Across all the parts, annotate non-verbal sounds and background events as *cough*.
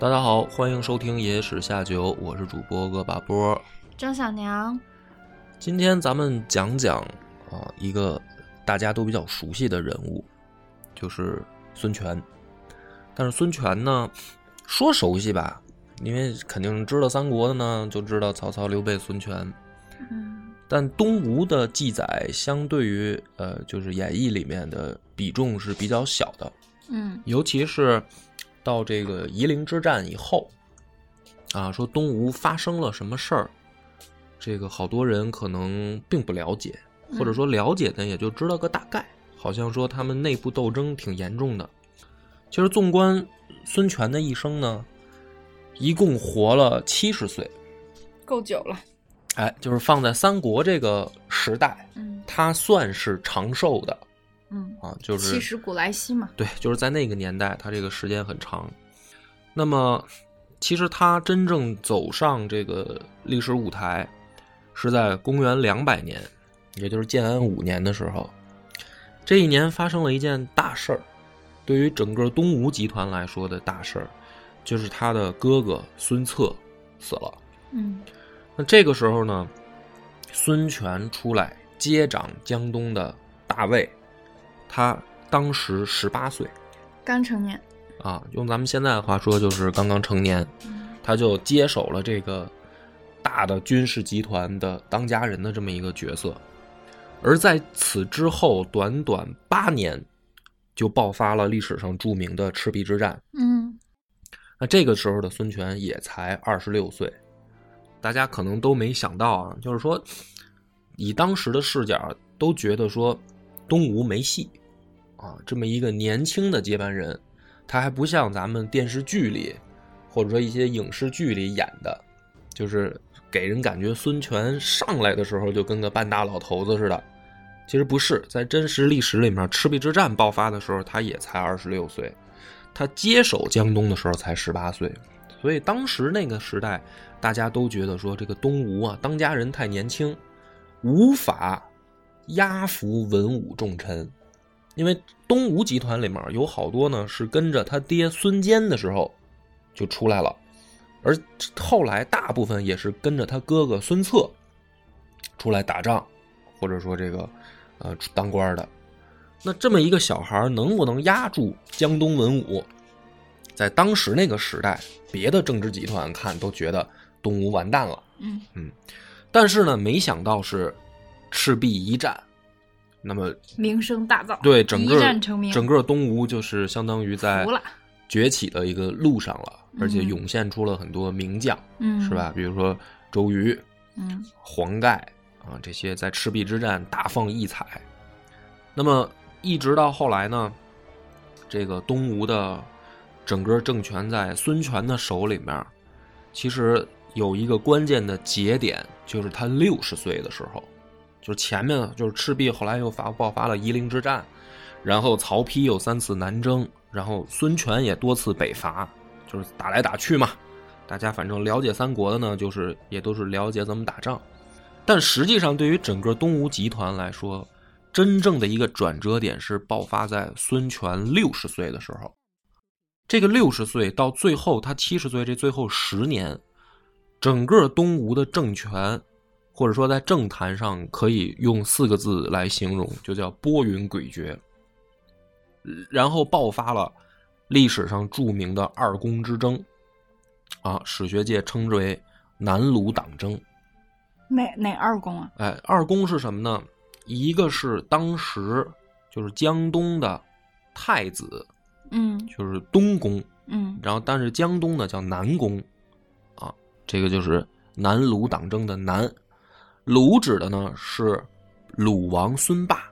大家好，欢迎收听《野史下酒》，我是主播恶把波。张小娘，今天咱们讲讲啊，一个大家都比较熟悉的人物，就是孙权。但是孙权呢，说熟悉吧，因为肯定知道三国的呢，就知道曹操、刘备、孙权。嗯但东吴的记载相对于呃，就是演义里面的比重是比较小的。嗯尤其是到这个夷陵之战以后，啊，说东吴发生了什么事儿，这个好多人可能并不了解，或者说了解的，也就知道个大概。好像说他们内部斗争挺严重的。其实纵观孙权的一生呢，一共活了七十岁，够久了。哎，就是放在三国这个时代，嗯他算是长寿的嗯，啊，就是七十古来稀嘛。对，就是在那个年代，他这个时间很长。那么，其实他真正走上这个历史舞台，是在公元两百年，也就是建安五年的时候。这一年发生了一件大事儿，对于整个东吴集团来说的大事儿，就是他的哥哥孙策死了。嗯那这个时候呢，孙权出来接掌江东的大位，他当时十八岁。刚成年。啊，用咱们现在的话说，就是刚刚成年，嗯他就接手了这个大的军事集团的当家人的这么一个角色。而在此之后，短短八年，就爆发了历史上著名的赤壁之战。嗯那这个时候的孙权也才二十六岁，大家可能都没想到啊，就是说，以当时的视角，都觉得说东吴没戏啊，这么一个年轻的接班人，他还不像咱们电视剧里或者说一些影视剧里演的，就是给人感觉孙权上来的时候就跟个半大老头子似的。其实不是，在真实历史里面，赤壁之战爆发的时候，他也才二十六岁。他接手江东的时候才十八岁，所以当时那个时代，大家都觉得说这个东吴啊，当家人太年轻，无法压服文武重臣。因为东吴集团里面有好多呢是跟着他爹孙坚的时候就出来了，而后来大部分也是跟着他哥哥孙策出来打仗，或者说这个呃当官的。那这么一个小孩能不能压住江东文武？在当时那个时代，别的政治集团看都觉得东吴完蛋了。嗯，但是呢，没想到是赤壁一战，那么名声大噪。对整个。整个东吴就是相当于在。崛起的一个路上了，而且嗯涌现出了很多名将，嗯，是吧？？比如说周瑜、嗯黄盖啊，这些在赤壁之战大放异彩。那么一直到后来呢，这个东吴的整个政权在孙权的手里面，其实有一个关键的节点，就是他六十岁的时候，就是前面就是赤壁，后来又发爆发了夷陵之战，然后曹丕有三次南征，然后孙权也多次北伐，就是打来打去嘛。大家反正了解三国的呢，就是也都是了解怎么打仗。但实际上，对于整个东吴集团来说，真正的一个转折点是爆发在孙权六十岁的时候。这个六十岁到最后他七十岁这最后十年，整个东吴的政权，或者说在政坛上可以用四个字来形容，就叫波云诡谲。然后爆发了历史上著名的二宫之争，啊，史学界称之为南鲁党争。哪哪二宫啊？哎，二宫是什么呢？一个是当时就是江东的太子，嗯就是东宫，嗯然后但是江东呢叫南宫，啊，这个就是南鲁党争的南。鲁指的呢是鲁王孙霸，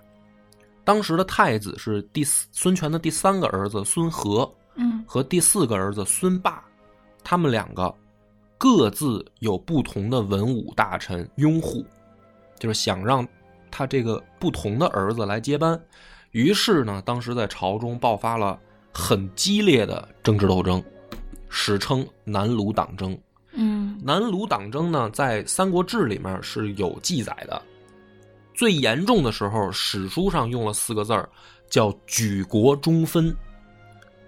当时的太子是第四孙权的第三个儿子孙和嗯和第四个儿子孙霸，他们两个各自有不同的文武大臣拥护，就是想让他这个不同的儿子来接班。于是呢，当时在朝中爆发了很激烈的政治斗争，史称南鲁党争。嗯，南鲁党争呢，在《三国志》里面是有记载的。最严重的时候，史书上用了四个字儿，叫“举国中分”，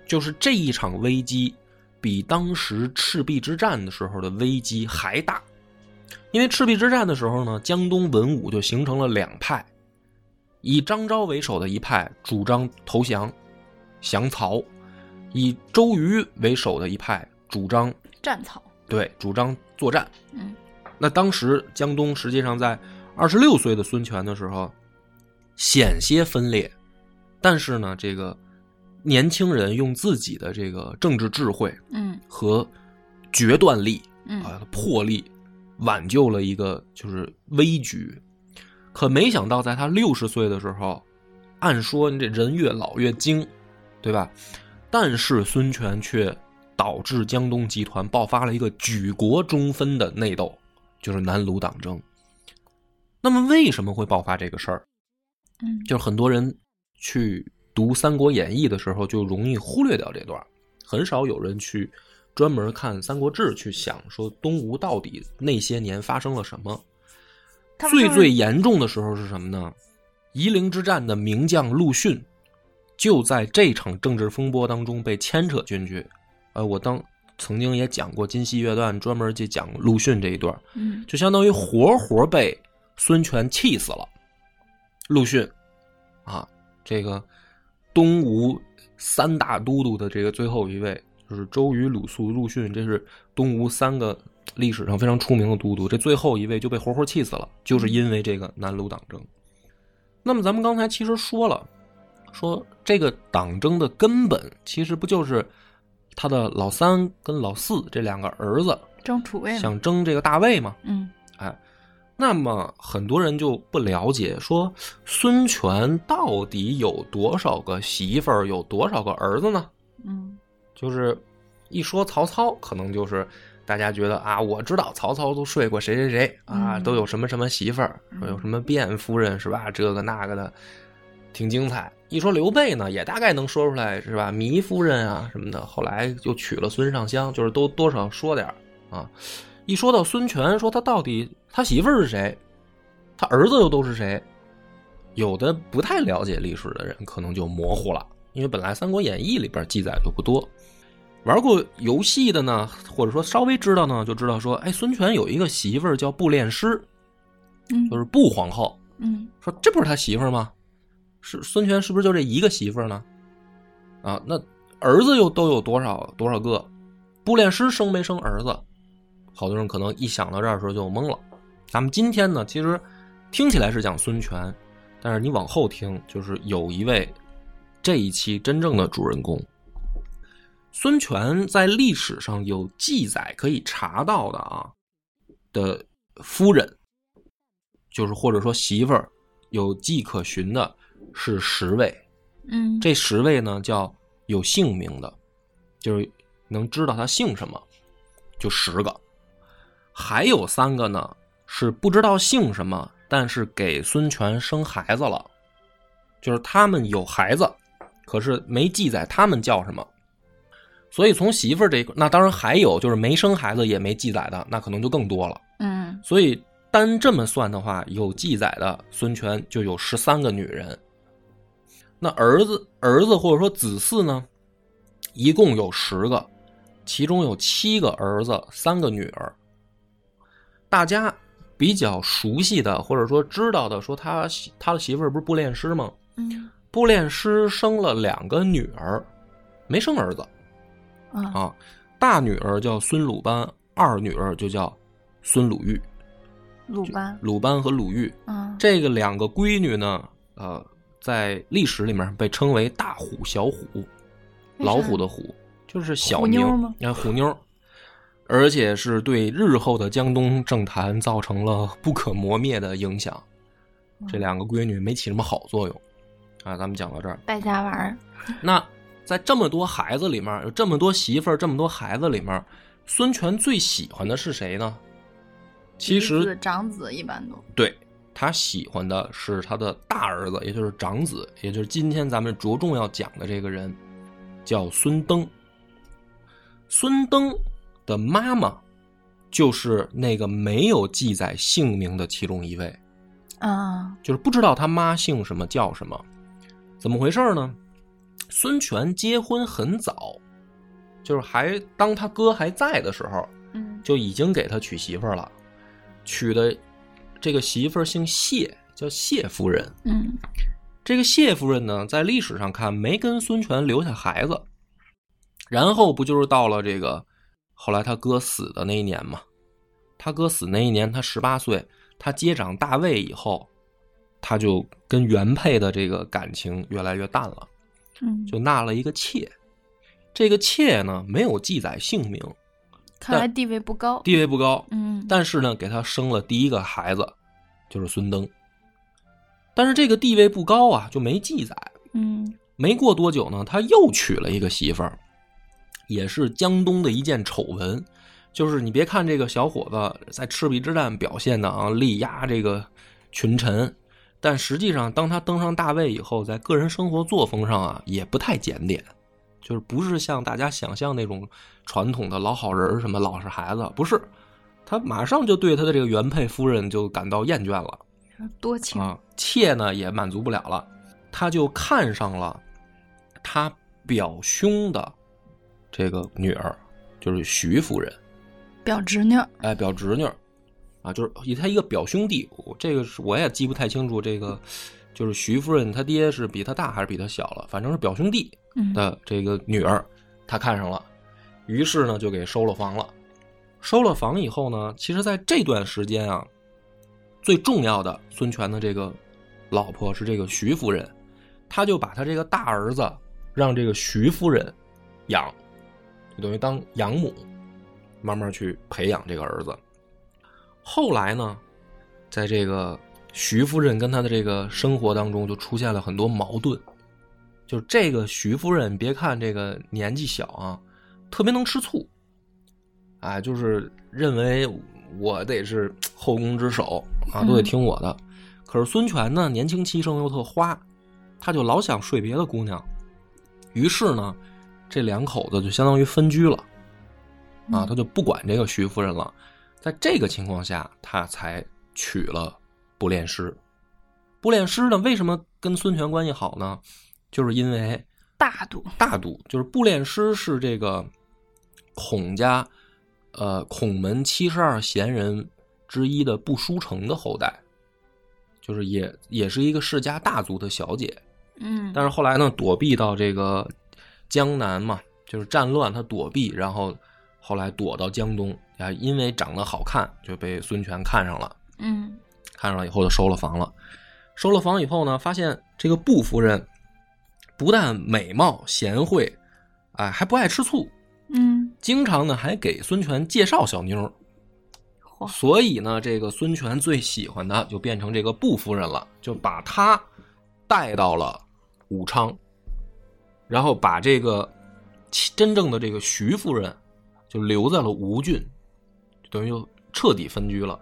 就是这一场危机比当时赤壁之战的时候的危机还大。因为赤壁之战的时候呢，江东文武就形成了两派，以张昭为首的一派主张投降，降曹；以周瑜为首的一派主张战曹。对，主张作战。嗯，那当时江东实际上在二十六岁的孙权的时候，险些分裂，但是呢，这个年轻人用自己的这个政治智慧，嗯，和决断力，嗯啊，魄力，挽救了一个就是危局。可没想到，在他六十岁的时候，按说你这人越老越精，对吧？但是孙权却。导致江东集团爆发了一个举国中分的内斗，就是南鲁党争。那么为什么会爆发这个事儿？嗯，就是很多人去读《三国演义》的时候，就容易忽略掉这段，很少有人去专门看《三国志》去想说东吴到底那些年发生了什么。最最严重的时候是什么呢？夷陵之战的名将陆逊，就在这场政治风波当中被牵扯进去。呃，我当曾经也讲过《金溪乐段》，专门去讲陆逊这一段，嗯，就相当于活活被孙权气死了。陆逊，啊，这个东吴三大都督的这个最后一位，就是周瑜、鲁肃、陆逊，这是东吴三个历史上非常出名的都督，这最后一位就被活活气死了，就是因为这个南鲁党争。那么咱们刚才其实说了，说这个党争的根本其实不就是。他的老三跟老四这两个儿子争储位，想争这个大位嘛？嗯，哎，那么很多人就不了解，说孙权到底有多少个媳妇儿，有多少个儿子呢？嗯，就是一说曹操，可能就是大家觉得啊，我知道曹操都睡过谁谁谁啊，都有什么什么媳妇儿，说有什么卞夫人是吧？这个那个的，挺精彩。一说刘备呢，也大概能说出来是吧？糜夫人啊什么的，后来就娶了孙尚香，就是都多少说点啊。一说到孙权，说他到底他媳妇儿是谁，他儿子又都是谁？有的不太了解历史的人可能就模糊了，因为本来《三国演义》里边记载就不多。玩过游戏的呢，或者说稍微知道呢，就知道说，哎，孙权有一个媳妇儿叫步练师，嗯，就是步皇后，嗯，说这不是他媳妇儿吗？是孙权是不是就这一个媳妇呢？啊，那儿子又都有多少多少个？步练师生没生儿子？好多人可能一想到这儿的时候就懵了。咱们今天呢，其实听起来是讲孙权，但是你往后听，就是有一位这一期真正的主人公，孙权在历史上有记载可以查到的啊的夫人，就是或者说媳妇儿有迹可循的。是十位，嗯，这十位呢叫有姓名的，就是能知道他姓什么，就十个。还有三个呢是不知道姓什么，但是给孙权生孩子了，就是他们有孩子，可是没记载他们叫什么。所以从媳妇儿这个，那当然还有就是没生孩子也没记载的，那可能就更多了。嗯，所以单这么算的话，有记载的孙权就有十三个女人。那儿子、儿子或者说子嗣呢，一共有十个，其中有七个儿子，三个女儿。大家比较熟悉的或者说知道的，说他他的媳妇儿不是布练师吗？嗯，步练师生了两个女儿，没生儿子。啊，大女儿叫孙鲁班，二女儿就叫孙鲁豫。鲁班、鲁班和鲁豫，嗯，这个两个闺女呢，呃。在历史里面被称为大虎、小虎，老虎的虎就是小妞吗？啊，虎妞，而且是对日后的江东政坛造成了不可磨灭的影响。这两个闺女没起什么好作用啊。咱们讲到这儿，败家玩儿。*laughs* 那在这么多孩子里面，有这么多媳妇儿，这么多孩子里面，孙权最喜欢的是谁呢？其实长子一般都对他喜欢的是他的大儿子，也就是长子，也就是今天咱们着重要讲的这个人，叫孙登。孙登的妈妈就是那个没有记载姓名的其中一位，啊，就是不知道他妈姓什么叫什么，怎么回事呢？孙权结婚很早，就是还当他哥还在的时候，嗯，就已经给他娶媳妇儿了，娶的这个媳妇儿姓谢，叫谢夫人。嗯，这个谢夫人呢，在历史上看没跟孙权留下孩子，然后不就是到了这个后来他哥死的那一年嘛？他哥死那一年，他十八岁，他接掌大位以后，他就跟原配的这个感情越来越淡了。嗯，就纳了一个妾，这个妾呢没有记载姓名，看来地位不高，地位不高。嗯，但是呢，给他生了第一个孩子，就是孙登。但是这个地位不高啊，就没记载。嗯，没过多久呢，他又娶了一个媳妇儿，也是江东的一件丑闻。就是你别看这个小伙子在赤壁之战表现的啊，力压这个群臣。但实际上，当他登上大位以后，在个人生活作风上啊，也不太检点，就是不是像大家想象那种传统的老好人什么老实孩子，不是，他马上就对他的这个原配夫人就感到厌倦了，多情啊，妾呢也满足不了了，他就看上了他表兄的这个女儿，就是徐夫人，表侄女，哎，表侄女。啊，就是以他一个表兄弟，这个是我也记不太清楚。这个就是徐夫人，他爹是比他大还是比他小了？反正是表兄弟的这个女儿，他看上了，于是呢就给收了房了。收了房以后呢，其实在这段时间啊，最重要的孙权的这个老婆是这个徐夫人，他就把他这个大儿子让这个徐夫人养，就等于当养母，慢慢去培养这个儿子。后来呢，在这个徐夫人跟他的这个生活当中，就出现了很多矛盾。就这个徐夫人，别看这个年纪小啊，特别能吃醋，啊，就是认为我得是后宫之首啊，都得听我的。可是孙权呢，年轻气盛又特花，他就老想睡别的姑娘。于是呢，这两口子就相当于分居了，啊，他就不管这个徐夫人了。在这个情况下，他才娶了不练师。不练师呢，为什么跟孙权关系好呢？就是因为大度，大度就是步练师是这个孔家，呃，孔门七十二贤人之一的不书成的后代，就是也也是一个世家大族的小姐。嗯，但是后来呢，躲避到这个江南嘛，就是战乱，他躲避，然后后来躲到江东。啊，因为长得好看，就被孙权看上了。嗯，看上了以后就收了房了。收了房以后呢，发现这个布夫人不但美貌贤惠，哎，还不爱吃醋。嗯，经常呢还给孙权介绍小妞。所以呢，这个孙权最喜欢的就变成这个布夫人了，就把她带到了武昌，然后把这个真正的这个徐夫人就留在了吴郡。等于就彻底分居了，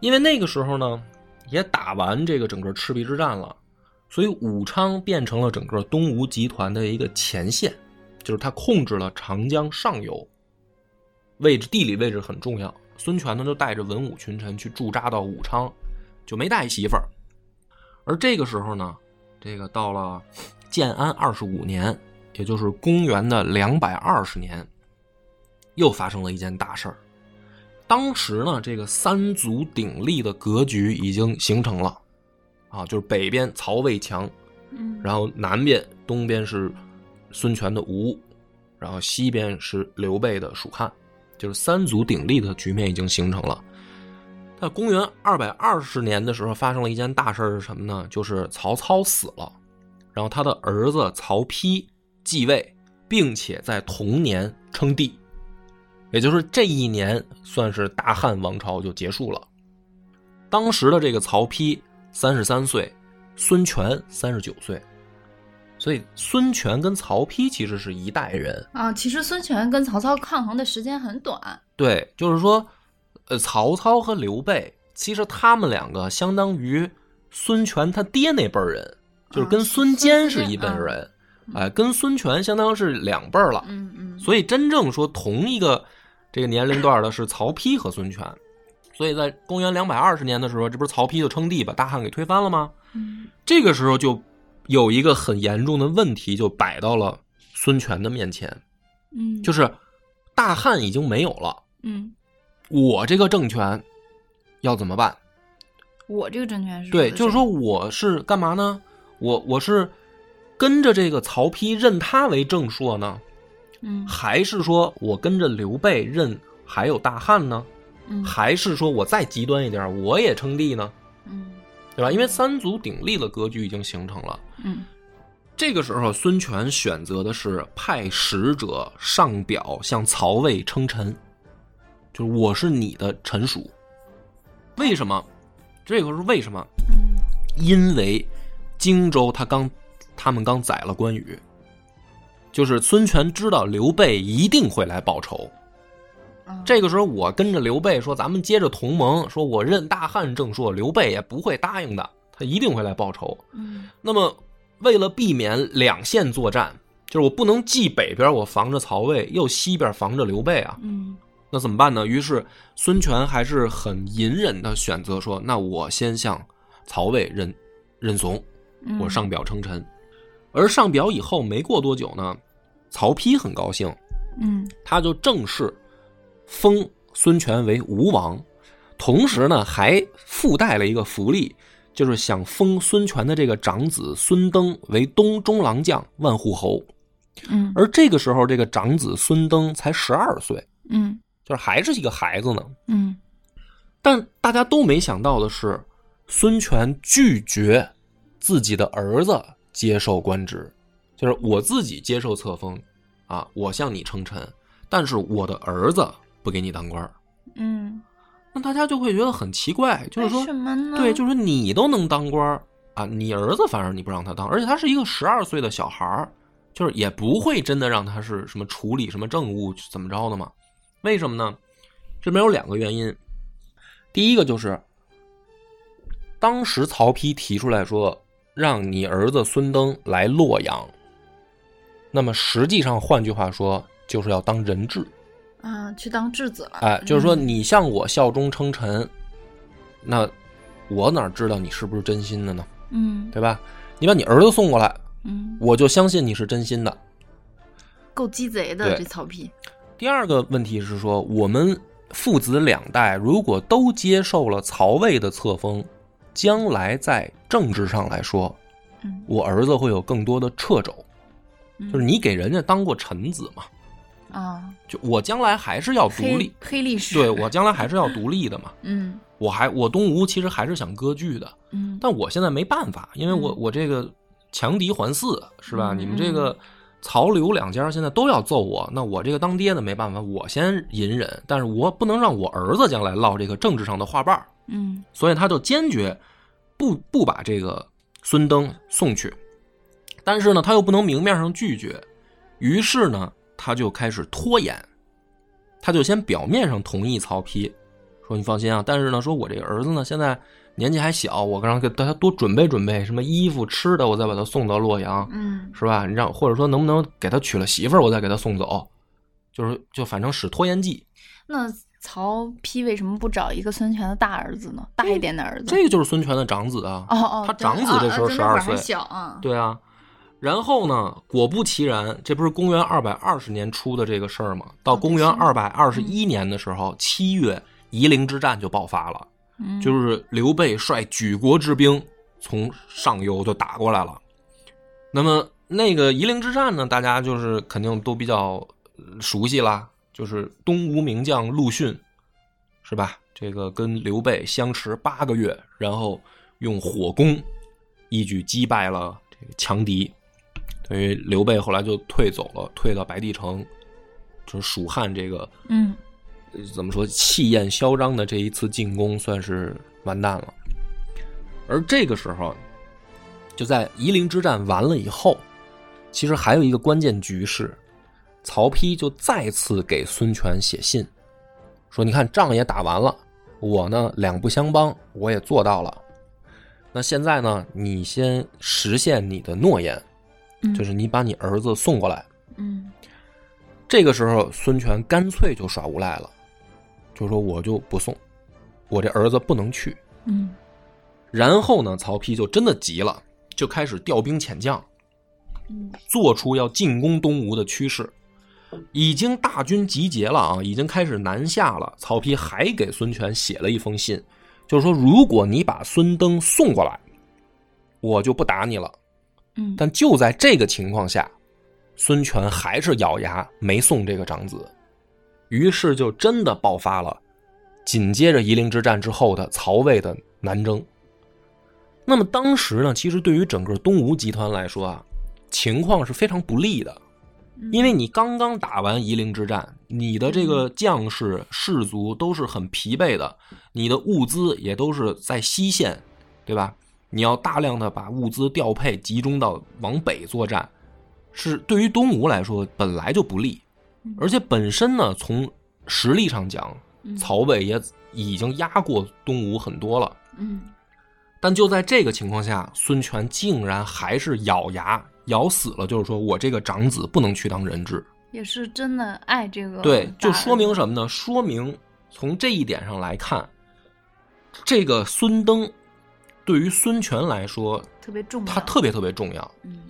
因为那个时候呢，也打完这个整个赤壁之战了，所以武昌变成了整个东吴集团的一个前线，就是他控制了长江上游，位置地理位置很重要。孙权呢就带着文武群臣去驻扎到武昌，就没带媳妇儿。而这个时候呢，这个到了建安二十五年，也就是公元的两百二十年，又发生了一件大事儿。当时呢，这个三足鼎立的格局已经形成了，啊，就是北边曹魏强，嗯，然后南边东边是孙权的吴，然后西边是刘备的蜀汉，就是三足鼎立的局面已经形成了。在公元二百二十年的时候，发生了一件大事是什么呢？就是曹操死了，然后他的儿子曹丕继位，并且在同年称帝。也就是这一年，算是大汉王朝就结束了。当时的这个曹丕三十三岁，孙权三十九岁，所以孙权跟曹丕其实是一代人。啊，其实孙权跟曹操抗衡的时间很短。对，就是说，呃，曹操和刘备，其实他们两个相当于孙权他爹那辈儿人，就是跟啊孙坚是一辈人，哎、跟孙权相当是两辈儿了。嗯嗯，所以真正说同一个这个年龄段的是曹丕和孙权。所以在公元两百二十年的时候，这不是曹丕就称帝把大汉给推翻了吗？嗯这个时候就有一个很严重的问题就摆到了孙权的面前，嗯，就是大汉已经没有了，嗯，我这个政权要怎么办？我这个政权是对，就是说我是干嘛呢？我我是跟着这个曹丕认他为正朔呢，嗯还是说我跟着刘备认还有大汉呢？嗯还是说我再极端一点，我也称帝呢？嗯对吧？因为三足鼎立的格局已经形成了。嗯这个时候，孙权选择的是派使者上表向曹魏称臣，就是我是你的臣属。为什么？这个是为什么？嗯因为荆州他刚他们刚宰了关羽，就是孙权知道刘备一定会来报仇。嗯，这个时候，我跟着刘备说，咱们接着同盟，说我认大汉正朔，刘备也不会答应的，他一定会来报仇。嗯那么，为了避免两线作战，就是我不能既北边我防着曹魏，又西边防着刘备啊，嗯那怎么办呢？于是孙权还是很隐忍的选择说，那我先向曹魏认认怂，嗯，我上表称臣。而上表以后没过多久呢，曹丕很高兴，嗯他就正式封孙权为吴王，同时呢还附带了一个福利，就是想封孙权的这个长子孙登为东中郎将、万户侯。嗯而这个时候，这个长子孙登才十二岁，嗯就是还是一个孩子呢。嗯但大家都没想到的是，孙权拒绝自己的儿子接受官职，就是我自己接受册封，啊，我向你称臣，但是我的儿子不给你当官儿嗯，那大家就会觉得很奇怪，就是说，什么呢？对，就是说你都能当官儿啊，你儿子反而你不让他当，而且他是一个十二岁的小孩儿，就是也不会真的让他是什么处理什么政务怎么着的嘛？为什么呢？这边有两个原因，第一个就是，当时曹丕提出来说让你儿子孙登来洛阳，那么实际上换句话说就是要当人质。啊，去当质子了。哎，就是说嗯你向我效忠称臣，那我哪知道你是不是真心的呢？嗯对吧？你把你儿子送过来，嗯，我就相信你是真心的。够鸡贼的这曹丕。第二个问题是说，我们父子两代如果都接受了曹魏的册封，将来在政治上来说，嗯，我儿子会有更多的掣肘。嗯就是你给人家当过臣子嘛，啊，就我将来还是要独立，黑历史。对我将来还是要独立的嘛。*laughs* 嗯我还我东吴其实还是想割据的，嗯但我现在没办法，因为我嗯我这个强敌环伺是吧？嗯你们这个曹刘两家现在都要揍我，那我这个当爹的没办法，我先隐忍，但是我不能让我儿子将来落这个政治上的话瓣儿嗯所以他就坚决不不把这个孙登送去，但是呢，他又不能明面上拒绝，于是呢，他就开始拖延，他就先表面上同意曹丕，说你放心啊，但是呢，说我这个儿子呢现在年纪还小，我让给他多准备准备什么衣服吃的，我再把他送到洛阳，嗯是吧？你让或者说能不能给他娶了媳妇儿，我再给他送走，就是就反正使拖延计。那曹丕为什么不找一个孙权的大儿子呢？大一点的儿子？这个就是孙权的长子啊，哦哦，他长子这时候啊啊12岁小啊。对啊，然后呢，果不其然，这不是公元二百二十年出的这个事儿吗？到公元二百二十一年的时候，七月夷陵之战就爆发了，嗯，就是刘备率举国之兵从上游就打过来了。那么那个夷陵之战呢，大家就是肯定都比较呃熟悉啦，就是东吴名将陆逊，是吧？这个跟刘备相持八个月，然后用火攻一举击败了这个强敌。等于刘备后来就退走了，退到白帝城，就是蜀汉这个嗯呃怎么说气焰嚣张的这一次进攻算是完蛋了。而这个时候，就在夷陵之战完了以后，其实还有一个关键局势，曹丕就再次给孙权写信，说：“你看仗也打完了，我呢两不相帮，我也做到了。那现在呢，你先实现你的诺言，嗯就是你把你儿子送过来。”嗯这个时候，孙权干脆就耍无赖了，就说我就不送，我这儿子不能去。嗯然后呢，曹丕就真的急了，就开始调兵遣将，嗯做出要进攻东吴的趋势。已经大军集结了啊，已经开始南下了。曹丕还给孙权写了一封信，就是说，如果你把孙登送过来，我就不打你了。嗯，但就在这个情况下，孙权还是咬牙没送这个长子，于是就真的爆发了紧接着夷陵之战之后的曹魏的南征。那么当时呢，其实对于整个东吴集团来说啊，情况是非常不利的，因为你刚刚打完夷陵之战，你的这个将士士卒都是很疲惫的，你的物资也都是在西线，对吧？你要大量的把物资调配集中到往北作战，是对于东吴来说本来就不利，而且本身呢，从实力上讲，曹魏也已经压过东吴很多了。嗯但就在这个情况下，孙权竟然还是咬牙咬死了，就是说我这个长子不能去当人质。也是真的爱这个，对，就说明什么呢？说明从这一点上来看，这个孙登对于孙权来说，特别重要，他特别特别重要。嗯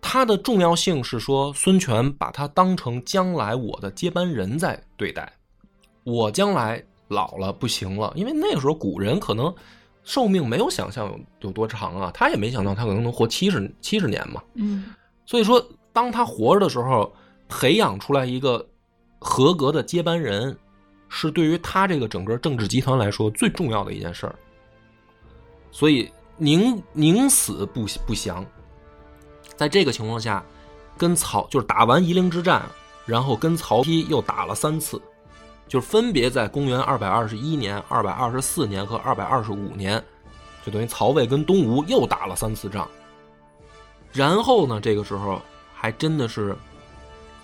他的重要性是说，孙权把他当成将来我的接班人在对待。我将来老了不行了，因为那个时候古人可能寿命没有想象有有多长啊，他也没想到他可能能活七十七十年嘛。嗯所以说，当他活着的时候，培养出来一个合格的接班人，是对于他这个整个政治集团来说最重要的一件事儿。所以宁宁死不不降。在这个情况下，跟曹就是打完夷陵之战，然后跟曹丕又打了三次，就是分别在公元二百二十一年、二百二十四年和二百二十五年，就等于曹魏跟东吴又打了三次仗。然后呢，这个时候还真的是，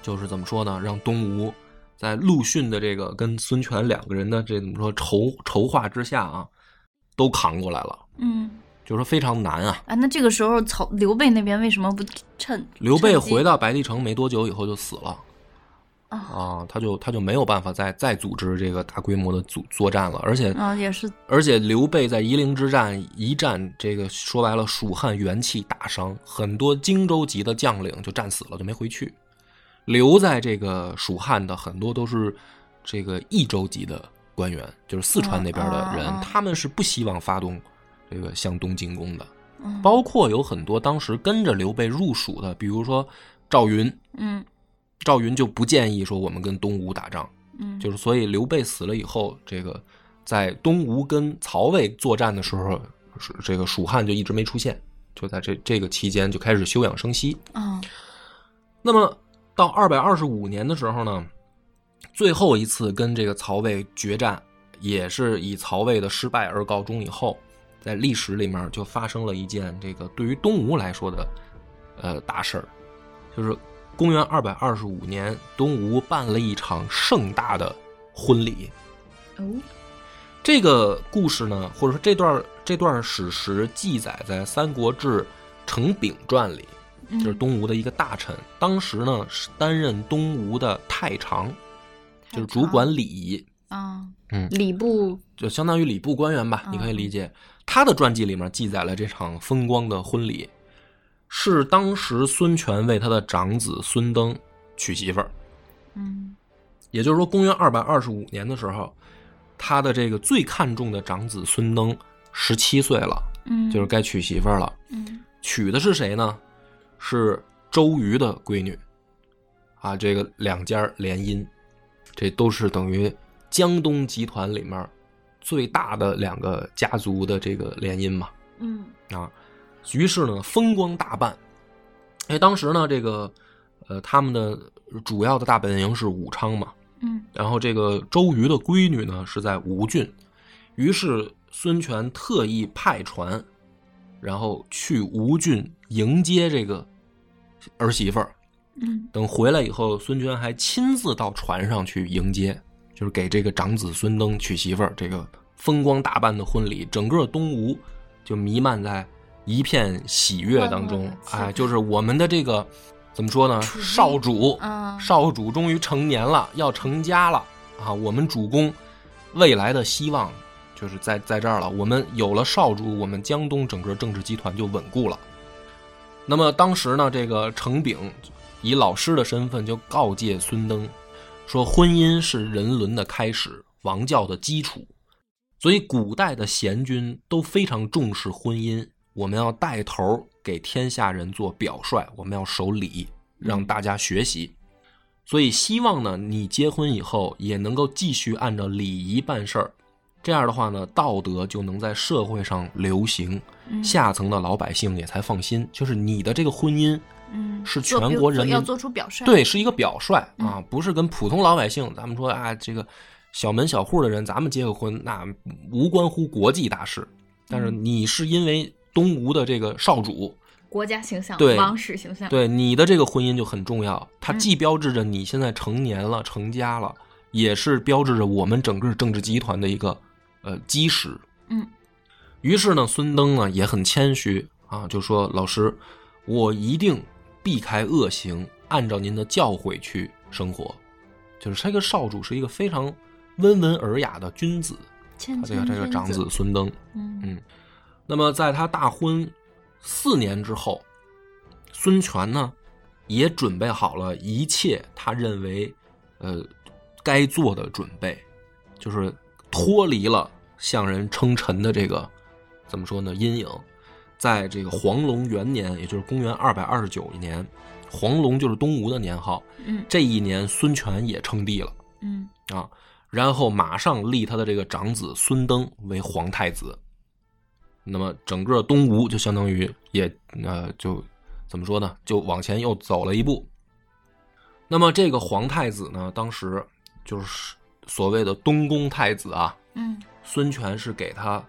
就是怎么说呢，让东吴在陆逊的这个跟孙权两个人的这怎么说筹筹划之下啊，都扛过来了，嗯。就是说非常难啊。啊，那这个时候曹刘备那边为什么不趁刘备回到白帝城没多久以后就死了。啊。啊，他就他就没有办法再再组织这个大规模的组作战了，而且啊也是。而且刘备在夷陵之战一战，这个说白了，蜀汉元气大伤，很多荆州级的将领就战死了，就没回去。留在这个蜀汉的很多都是这个益州级的官员，就是四川那边的人，他们是不希望发动这个向东进攻的。嗯。包括有很多当时跟着刘备入蜀的，比如说赵云，嗯。赵云就不建议说我们跟东吴打仗，嗯。就是所以刘备死了以后，这个在东吴跟曹魏作战的时候，是这个蜀汉就一直没出现，就在这这个期间就开始休养生息。啊那么到二百二十五年的时候呢，最后一次跟这个曹魏决战，也是以曹魏的失败而告终以后，在历史里面就发生了一件这个对于东吴来说的呃大事儿，就是公元二百二十五年，东吴办了一场盛大的婚礼。哦这个故事呢，或者说这段这段史实记载在《三国志·程秉传》里，就是东吴的一个大臣，当时呢是担任东吴的太常，就是主管礼仪，啊嗯。礼部就相当于礼部官员吧，你可以理解。他的传记里面记载了这场风光的婚礼，是当时孙权为他的长子孙登娶媳妇儿，嗯。也就是说，公元二百二十五年的时候，他的这个最看重的长子孙登十七岁了，嗯。就是该娶媳妇儿了。嗯。娶的是谁呢？是周瑜的闺女，啊，这个两家联姻，这都是等于江东集团里面最大的两个家族的这个联姻嘛，嗯啊，于是呢风光大办。哎，当时呢这个呃他们的主要的大本营是武昌嘛，嗯然后这个周瑜的闺女呢是在吴郡，于是孙权特意派船，然后去吴郡迎接这个儿媳妇儿。嗯等回来以后，孙权还亲自到船上去迎接，就是给这个长子孙登娶媳妇儿。这个风光大办的婚礼，整个东吴就弥漫在一片喜悦当中哎，就是我们的这个怎么说呢？少主，嗯少主终于成年了，要成家了啊！我们主公未来的希望就是在在这儿了。我们有了少主，我们江东整个政治集团就稳固了。那么当时呢，这个程炳以老师的身份就告诫孙登说：“婚姻是人伦的开始，王教的基础。所以古代的贤君都非常重视婚姻。我们要带头给天下人做表率，我们要守礼，让大家学习。所以希望呢，你结婚以后也能够继续按照礼仪办事儿。这样的话呢，道德就能在社会上流行，嗯下层的老百姓也才放心。就是你的这个婚姻嗯是全国人民要做出表率。对，是一个表率嗯啊，不是跟普通老百姓，咱们说啊，这个小门小户的人，咱们结个婚，那无关乎国际大事。但是你是因为东吴的这个少主，国家形象，对王室形象。对你的这个婚姻就很重要，它嗯既标志着你现在成年了、成家了，也是标志着我们整个政治集团的一个呃基石。嗯于是呢，孙登呢也很谦虚啊，就说：“老师，我一定避开恶行，按照您的教诲去生活。”就是这个少主是一个非常温文尔雅的君子，这个这个长子子孙登。嗯嗯那么在他大婚四年之后，孙权呢也准备好了一切他认为呃该做的准备，就是脱离了向人称臣的这个怎么说呢阴影，在这个黄龙元年，也就是公元二百二十九年，黄龙就是东吴的年号，嗯这一年孙权也称帝了。嗯啊，然后马上立他的这个长子孙登为皇太子。那么整个东吴就相当于也呃就怎么说呢，就往前又走了一步。那么这个皇太子呢，当时就是所谓的东宫太子啊，嗯孙权是给他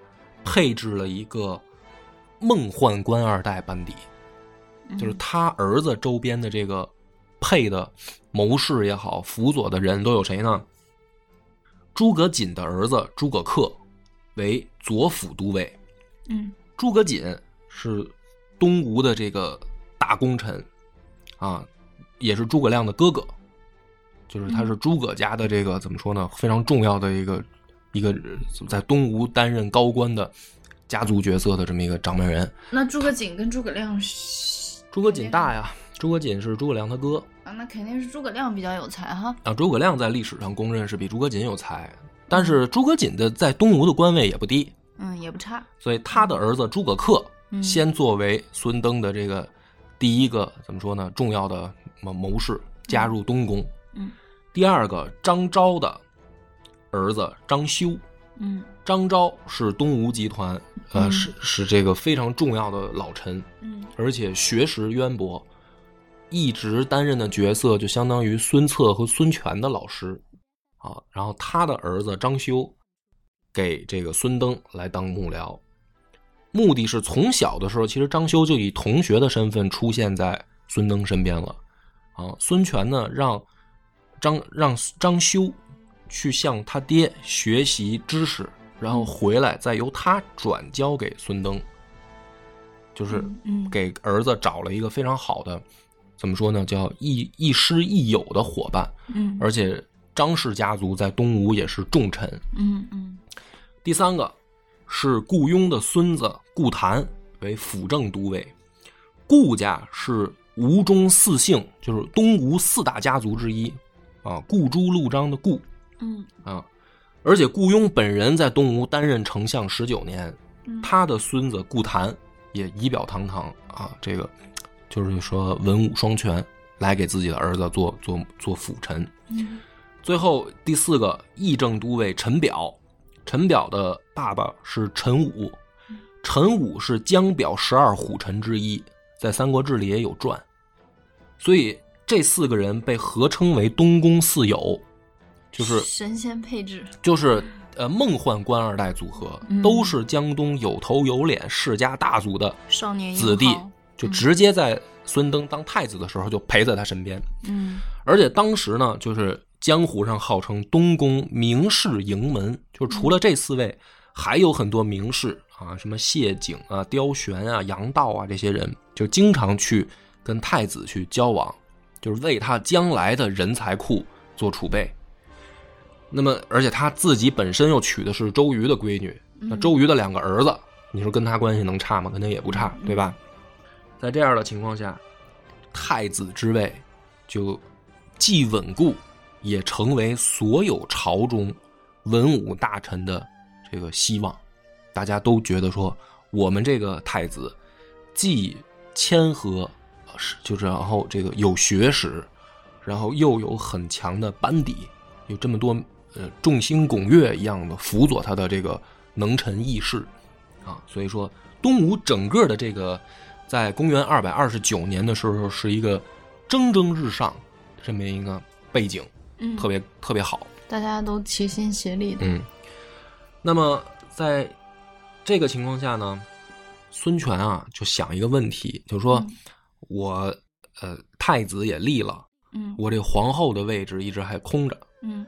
配置了一个梦幻官二代班底，嗯，就是他儿子周边的这个配的谋士也好，辅佐的人都有谁呢？诸葛瑾的儿子诸葛恪为左辅都尉，嗯诸葛瑾是东吴的这个大功臣啊，也是诸葛亮的哥哥，就是他是诸葛家的这个怎么说呢？非常重要的一个一个在东吴担任高官的家族角色的这么一个掌门人。那诸葛瑾跟诸葛亮是诸葛瑾大呀，诸葛瑾是诸葛亮他哥啊，那肯定是诸葛亮比较有才哈。啊。诸葛亮在历史上公认是比诸葛瑾有才，但是诸葛瑾的在东吴的官位也不低，嗯，也不差。所以他的儿子诸葛恪嗯先作为孙登的这个第一个怎么说呢重要的谋谋士加入东宫。嗯第二个张昭的儿子张修，嗯张昭是东吴集团呃嗯是是这个非常重要的老臣，嗯而且学识渊博，一直担任的角色就相当于孙策和孙权的老师啊。然后他的儿子张修给这个孙登来当幕僚，目的是从小的时候，其实张修就以同学的身份出现在孙登身边了啊。孙权呢让张让张修去向他爹学习知识，然后回来再由他转交给孙登。就是嗯给儿子找了一个非常好的，怎么说呢，叫亦亦师亦友的伙伴，嗯而且张氏家族在东吴也是重臣。嗯嗯第三个是顾雍的孙子顾谭为辅政都尉，顾家是吴中四姓，就是东吴四大家族之一啊，顾朱陆张的顾嗯啊，而且顾雍本人在东吴担任丞相十九年，嗯。他的孙子顾谭也仪表堂堂啊，这个就是说文武双全，来给自己的儿子做做做辅臣。嗯最后第四个议政都尉陈表，陈表的爸爸是陈武，陈武是江表十二虎臣之一，在《三国志》里也有传，所以这四个人被合称为东宫四友，就是神仙配置。就是呃梦幻官二代组合，嗯都是江东有头有脸世家大族的少年子弟，就直接在孙登当太子的时候就陪在他身边。嗯而且当时呢，就是江湖上号称东宫名士营门，就除了这四位，还有很多名士啊，什么谢景啊、刁玄啊、杨道啊这些人，就经常去跟太子去交往，就是为他将来的人才库做储备。那么，而且他自己本身又娶的是周瑜的闺女，那周瑜的两个儿子，你说跟他关系能差吗？肯定也不差，对吧？在这样的情况下，太子之位就既稳固，也成为所有朝中文武大臣的这个希望。大家都觉得说，我们这个太子既谦和，就是然后这个有学识，然后又有很强的班底，有这么多呃众星拱月一样的辅佐他的这个能臣义士啊，所以说东吴整个的这个在公元二百二十九年的时候是一个蒸蒸日上这么一个背景，嗯，特别特别好。大家都齐心协力的。嗯，那么在这个情况下呢，孙权啊就想一个问题，就是说、我呃太子也立了，嗯我这皇后的位置一直还空着，嗯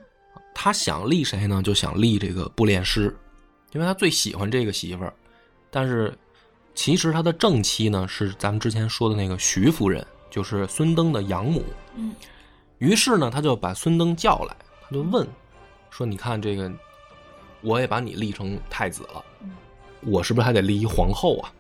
他想立谁呢？就想立这个布列师，因为他最喜欢这个媳妇儿。但是其实他的正妻呢是咱们之前说的那个徐夫人，就是孙登的养母。嗯于是呢，他就把孙登叫来，他就问说：“你看这个，我也把你立成太子了，我是不是还得立一皇后啊？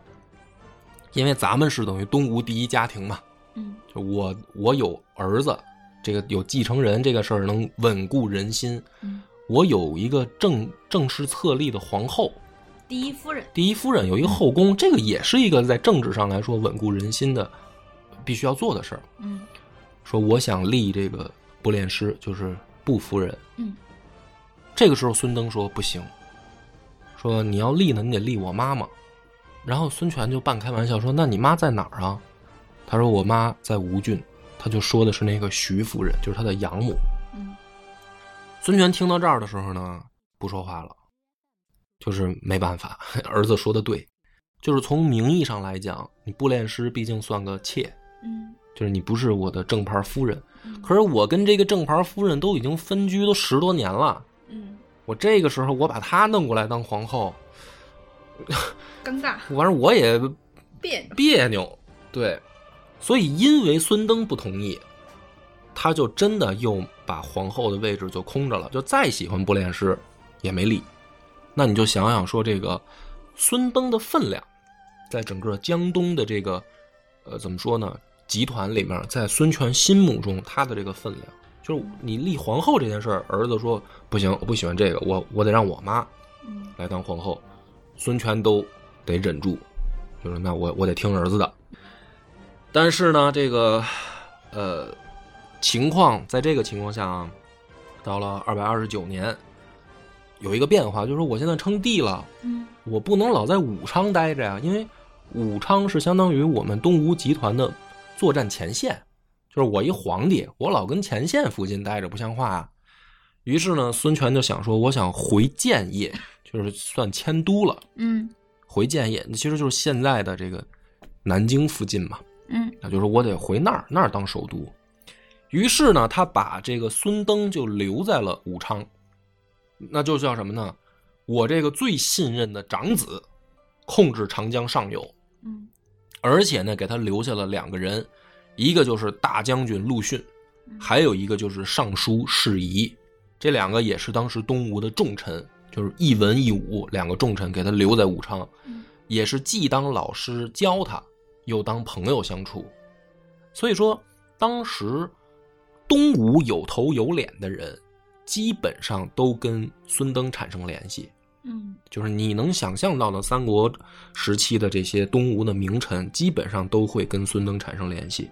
因为咱们是等于东吴第一家庭嘛，嗯就我我有儿子，这个有继承人这个事儿能稳固人心。嗯，我有一个正正式册立的皇后，第一夫人。第一夫人有一个后宫，这个也是一个在政治上来说稳固人心的必须要做的事儿。嗯说我想立这个不列师，就是布夫人。嗯这个时候孙登说不行，说你要立呢，你得立我妈妈。然后孙权就半开玩笑说：“那你妈在哪儿啊？”他说：“我妈在吴郡。”他就说的是那个徐夫人，就是他的养母。嗯孙权听到这儿的时候呢，不说话了，就是没办法，儿子说的对，就是从名义上来讲，你布练师毕竟算个妾，嗯就是你不是我的正牌夫人。嗯可是我跟这个正牌夫人都已经分居都十多年了，嗯，我这个时候我把她弄过来当皇后，尴尬 *laughs* 反正我也别。别扭。对，所以因为孙登不同意，他就真的又把皇后的位置就空着了，就再喜欢不练师也没立。那你就想想说这个孙登的分量，在整个江东的这个呃怎么说呢？集团里面，在孙权心目中，他的这个分量，就是你立皇后这件事儿，儿子说不行，我不喜欢这个，我我得让我妈来当皇后，孙权都得忍住，就是那我我得听儿子的。但是呢，这个呃情况在这个情况下啊，到了二百二十九年，有一个变化，就是说我现在称帝了，嗯我不能老在武昌待着呀，因为武昌是相当于我们东吴集团的作战前线，就是我一皇帝，我老跟前线附近待着不像话啊。于是呢，孙权就想说，我想回建业，*laughs* 就是算迁都了，嗯回建业，其实就是现在的这个南京附近嘛。嗯。那就是我得回那儿，那儿当首都。于是呢，他把这个孙登就留在了武昌，那就叫什么呢？我这个最信任的长子，控制长江上游，嗯。而且呢，给他留下了两个人，一个就是大将军陆逊，还有一个就是尚书释仪，这两个也是当时东吴的重臣，就是一文一武两个重臣，给他留在武昌，嗯。也是既当老师教他，又当朋友相处。所以说，当时东吴有头有脸的人，基本上都跟孙登产生联系。嗯就是你能想象到的三国时期的这些东吴的名臣，基本上都会跟孙登产生联系，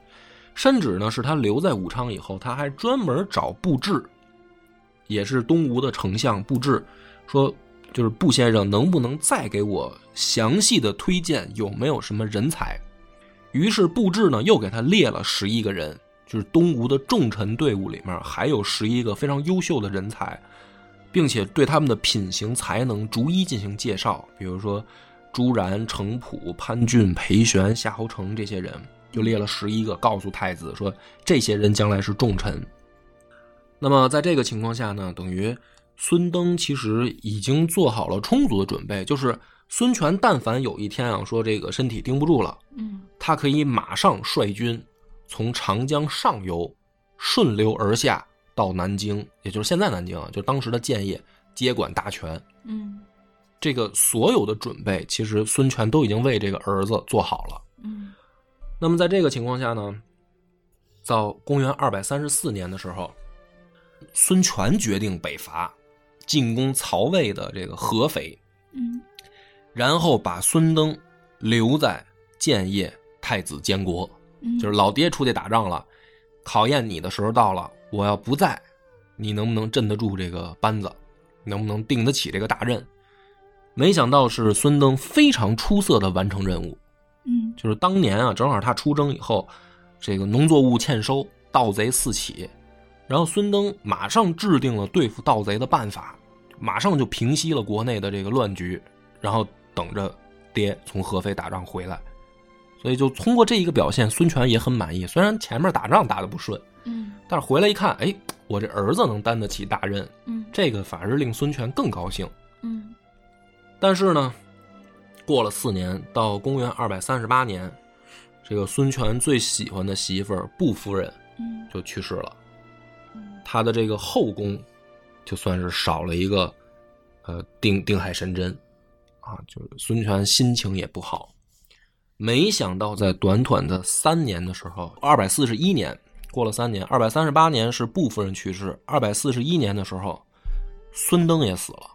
甚至呢是他留在武昌以后，他还专门找布置，也是东吴的丞相布置，说就是布先生能不能再给我详细的推荐有没有什么人才？于是布置呢又给他列了十一个人，就是东吴的重臣队伍里面还有十一个非常优秀的人才。并且对他们的品行才能逐一进行介绍，比如说朱然、程普、潘俊、裴玄、夏侯成这些人，就列了十一个，告诉太子说这些人将来是重臣。那么在这个情况下呢，等于孙登其实已经做好了充足的准备，就是孙权但凡有一天啊说这个身体盯不住了，嗯。他可以马上率军从长江上游顺流而下到南京，也就是现在南京啊，就当时的建业，接管大权。嗯。这个所有的准备，其实孙权都已经为这个儿子做好了。嗯。那么在这个情况下呢，到公元二百三十四年的时候，孙权决定北伐，进攻曹魏的这个合肥，嗯然后把孙登留在建业太子监国。嗯，就是老爹出去打仗了，考验你的时候到了，我要不在，你能不能镇得住这个班子，能不能定得起这个大任？没想到是孙登非常出色的完成任务，嗯就是当年啊，正好他出征以后，这个农作物欠收，盗贼四起，然后孙登马上制定了对付盗贼的办法，马上就平息了国内的这个乱局，然后等着爹从合肥打仗回来。所以就通过这一个表现，孙权也很满意。虽然前面打仗打得不顺，嗯。但是回来一看，哎，我这儿子能担得起大任，嗯。这个反而令孙权更高兴。嗯。但是呢，过了四年，到公元二百三十八年，这个孙权最喜欢的媳妇儿步夫人嗯。就去世了，嗯。他的这个后宫就算是少了一个，呃，定定海神针，啊，就是孙权心情也不好。没想到在短短的三年的时候，二百四十一年过了三年，二百三十八年是步夫人去世，二百四十一年的时候，孙登也死了。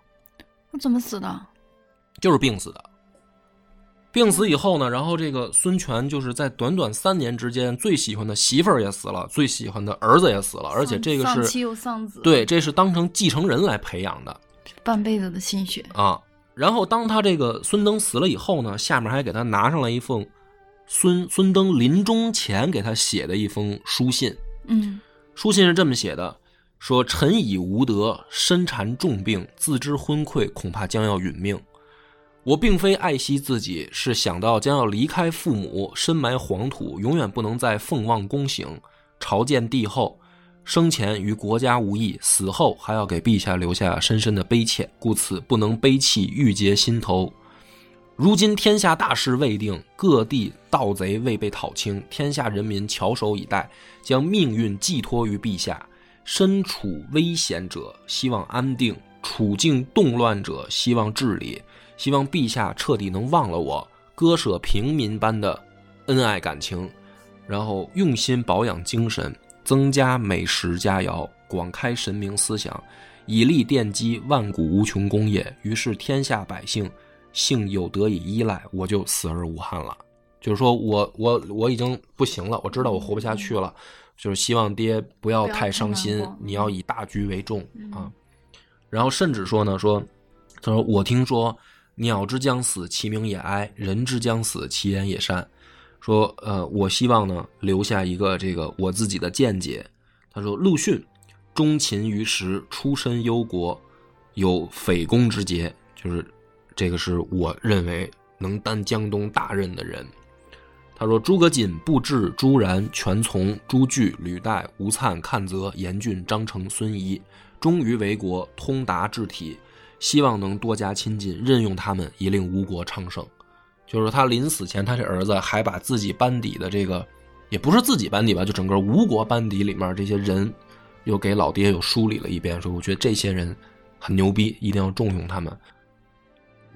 那怎么死的？就是病死的。病死以后呢，然后这个孙权就是在短短三年之间，最喜欢的媳妇儿也死了，最喜欢的儿子也死了，而且这个丧妻是又丧子，，对，这是当成继承人来培养的半辈子的心血。啊。然后当他这个孙登死了以后呢，下面还给他拿上了一封孙孙登临终前给他写的一封书信，嗯书信是这么写的：说臣已无德，身缠重病，自知昏聩，恐怕将要殒命。我并非爱惜自己，是想到将要离开父母，深埋黄土，永远不能再奉望公行，朝见帝后。生前与国家无益，死后还要给陛下留下深深的悲切，故此不能悲泣，郁结心头。如今天下大势未定，各地盗贼未被讨清，天下人民翘首以待，将命运寄托于陛下。身处危险者，希望安定；处境动乱者，希望治理。希望陛下彻底能忘了我，割舍平民般的恩爱感情，然后用心保养精神，增加美食佳肴，广开神明思想，以力奠基万古无穷功业。于是天下百姓幸有得以依赖，我就死而无憾了。就是说我我我已经不行了，我知道我活不下去了，就是希望爹不要太太伤心你要以大局为重嗯啊。然后甚至说呢，说他说我听说鸟之将死，其鸣也哀；人之将死，其言也善。说呃，我希望呢留下一个这个我自己的见解。他说陆逊忠勤于时，出身忧国，有匪公之节，就是这个是我认为能担江东大任的人。他说：“诸葛瑾、布置、朱然、全从、朱据、吕岱、吴粲、阚泽、严俊、张成、孙仪，忠于为国，通达治体，希望能多加亲近，任用他们，以令吴国昌盛。”就是他临死前，他这儿子还把自己班底的这个，也不是自己班底吧，就整个吴国班底里面这些人，又给老爹又梳理了一遍，说我觉得这些人很牛逼，一定要重用他们。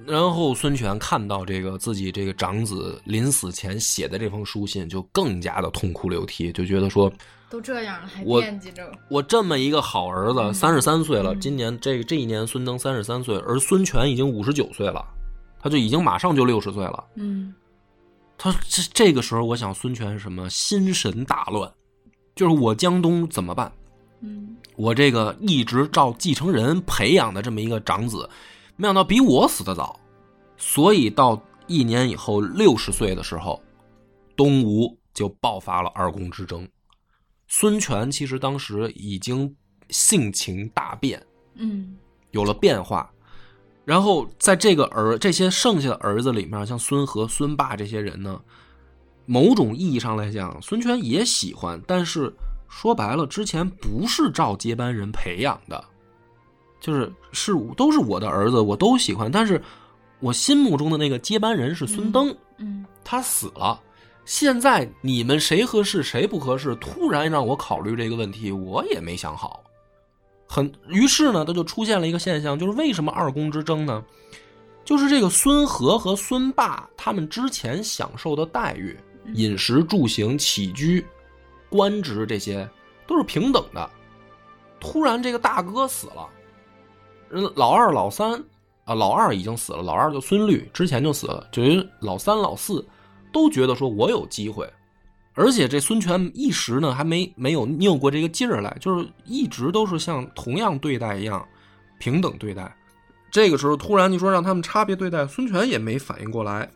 然后孙权看到这个自己这个长子临死前写的这封书信，就更加的痛哭流涕，就觉得说，都这样了还惦记着，我这么一个好儿子，三十三岁了，嗯今年这这一年孙登三十三岁，而孙权已经五十九岁了，他就已经马上就六十岁了。嗯他这这个时候，我想孙权是什么心神大乱，就是我江东怎么办？嗯我这个一直照继承人培养的这么一个长子，没想到比我死的早，所以到一年以后六十岁的时候，东吴就爆发了二宫之争。孙权其实当时已经性情大变，嗯有了变化。然后在这个儿这些剩下的儿子里面，像孙和、孙霸这些人呢，某种意义上来讲，孙权也喜欢，但是说白了，之前不是照接班人培养的，就是是都是我的儿子，我都喜欢，但是我心目中的那个接班人是孙登，嗯他死了。现在你们谁合适谁不合适，突然让我考虑这个问题，我也没想好。很，于是呢，他就出现了一个现象，就是为什么二公之争呢？就是这个孙和和孙霸他们之前享受的待遇，饮食住行起居、官职这些都是平等的。突然这个大哥死了，人老二、老三啊，老二已经死了，老二就孙律之前就死了，至于老三、老四都觉得说我有机会，而且这孙权一时呢还没没有拗过这个劲儿来，就是一直都是像同样对待一样平等对待。这个时候突然你说让他们差别对待，孙权也没反应过来，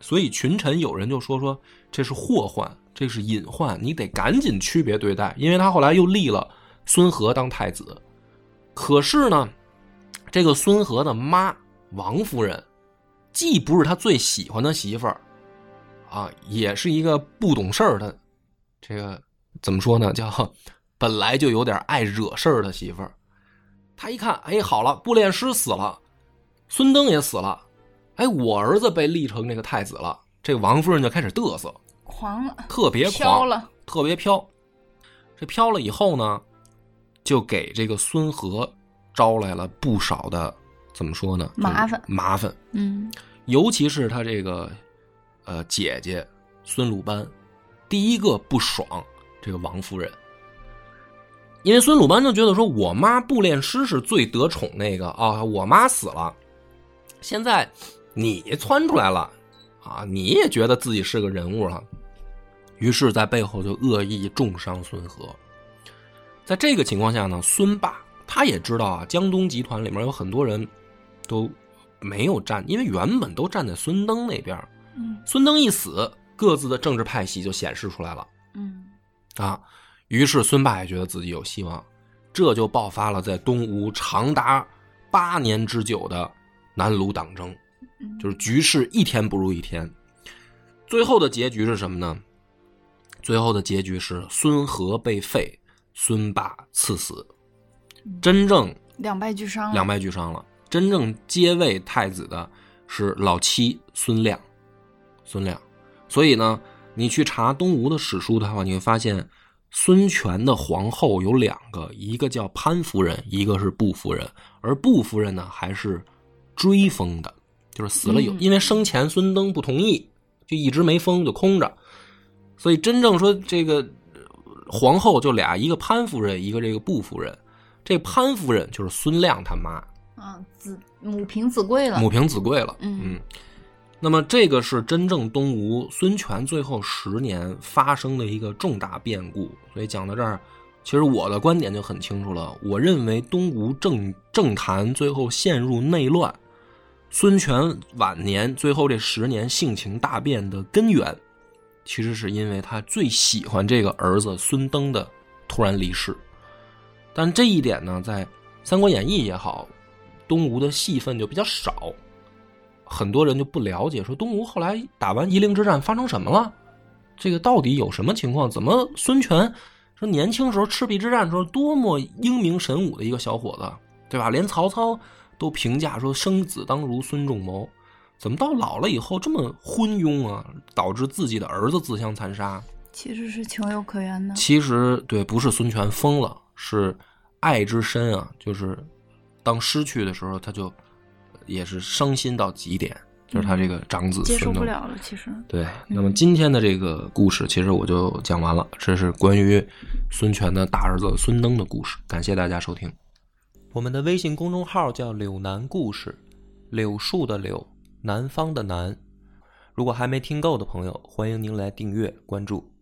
所以群臣有人就说说这是祸患，这是隐患，你得赶紧区别对待，因为他后来又立了孙和当太子。可是呢，这个孙和的妈王夫人，既不是他最喜欢的媳妇儿，啊，也是一个不懂事儿的，这个怎么说呢？叫本来就有点爱惹事儿的媳妇儿。他一看，哎，好了，布列师死了，孙登也死了，哎，我儿子被立成这个太子了。这个王夫人就开始嘚瑟，狂了，特别狂，飘了，特别飘。这飘了以后呢，就给这个孙和招来了不少的怎么说呢？麻烦麻烦，嗯尤其是他这个呃姐姐孙鲁班，第一个不爽这个王夫人，因为孙鲁班就觉得说，我妈步练师是最得宠那个啊，我妈死了，现在你窜出来了啊，你也觉得自己是个人物了，于是，在背后就恶意重伤孙和。在这个情况下呢，孙霸他也知道啊，江东集团里面有很多人都没有站，因为原本都站在孙登那边。嗯孙登一死，各自的政治派系就显示出来了嗯啊。于是孙霸也觉得自己有希望，这就爆发了在东吴长达八年之久的南鲁党争，嗯，就是局势一天不如一天。最后的结局是什么呢？最后的结局是孙和被废，孙霸赐死，真正两败俱伤了，两败俱伤了。真正接位太子的是老七孙亮，孙亮。所以呢，你去查东吴的史书的话，你会发现孙权的皇后有两个，一个叫潘夫人，一个是布夫人。而布夫人呢，还是追封的，就是死了有，嗯因为生前孙登不同意，就一直没封，就空着。所以真正说这个呃皇后就俩，一个潘夫人，一个这个布夫人。这潘夫人就是孙亮他妈，啊，子母凭子贵了，母凭子贵了。嗯那么这个是真正东吴孙权最后十年发生的一个重大变故。所以讲到这儿，其实我的观点就很清楚了。我认为东吴政政坛最后陷入内乱，孙权晚年最后这十年性情大变的根源，其实是因为他最喜欢这个儿子孙登的突然离世。但这一点呢，在《三国演义》也好，东吴的戏份就比较少。很多人就不了解，说东吴后来打完夷陵之战发生什么了？这个到底有什么情况？怎么孙权说年轻时候赤壁之战的时候多么英明神武的一个小伙子，对吧？连曹操都评价说生子当如孙仲谋，怎么到老了以后这么昏庸啊？导致自己的儿子自相残杀？其实是情有可原的。其实对，不是孙权疯了，是爱之深啊，就是当失去的时候，他就也是伤心到极点，就是他这个长子接受孙登。不了了，其实，对，那么今天的这个故事，其实我就讲完了。这是关于孙权的大儿子孙登的故事。感谢大家收听。我们的微信公众号叫“柳南故事”，柳树的柳，南方的南。如果还没听够的朋友，欢迎您来订阅关注。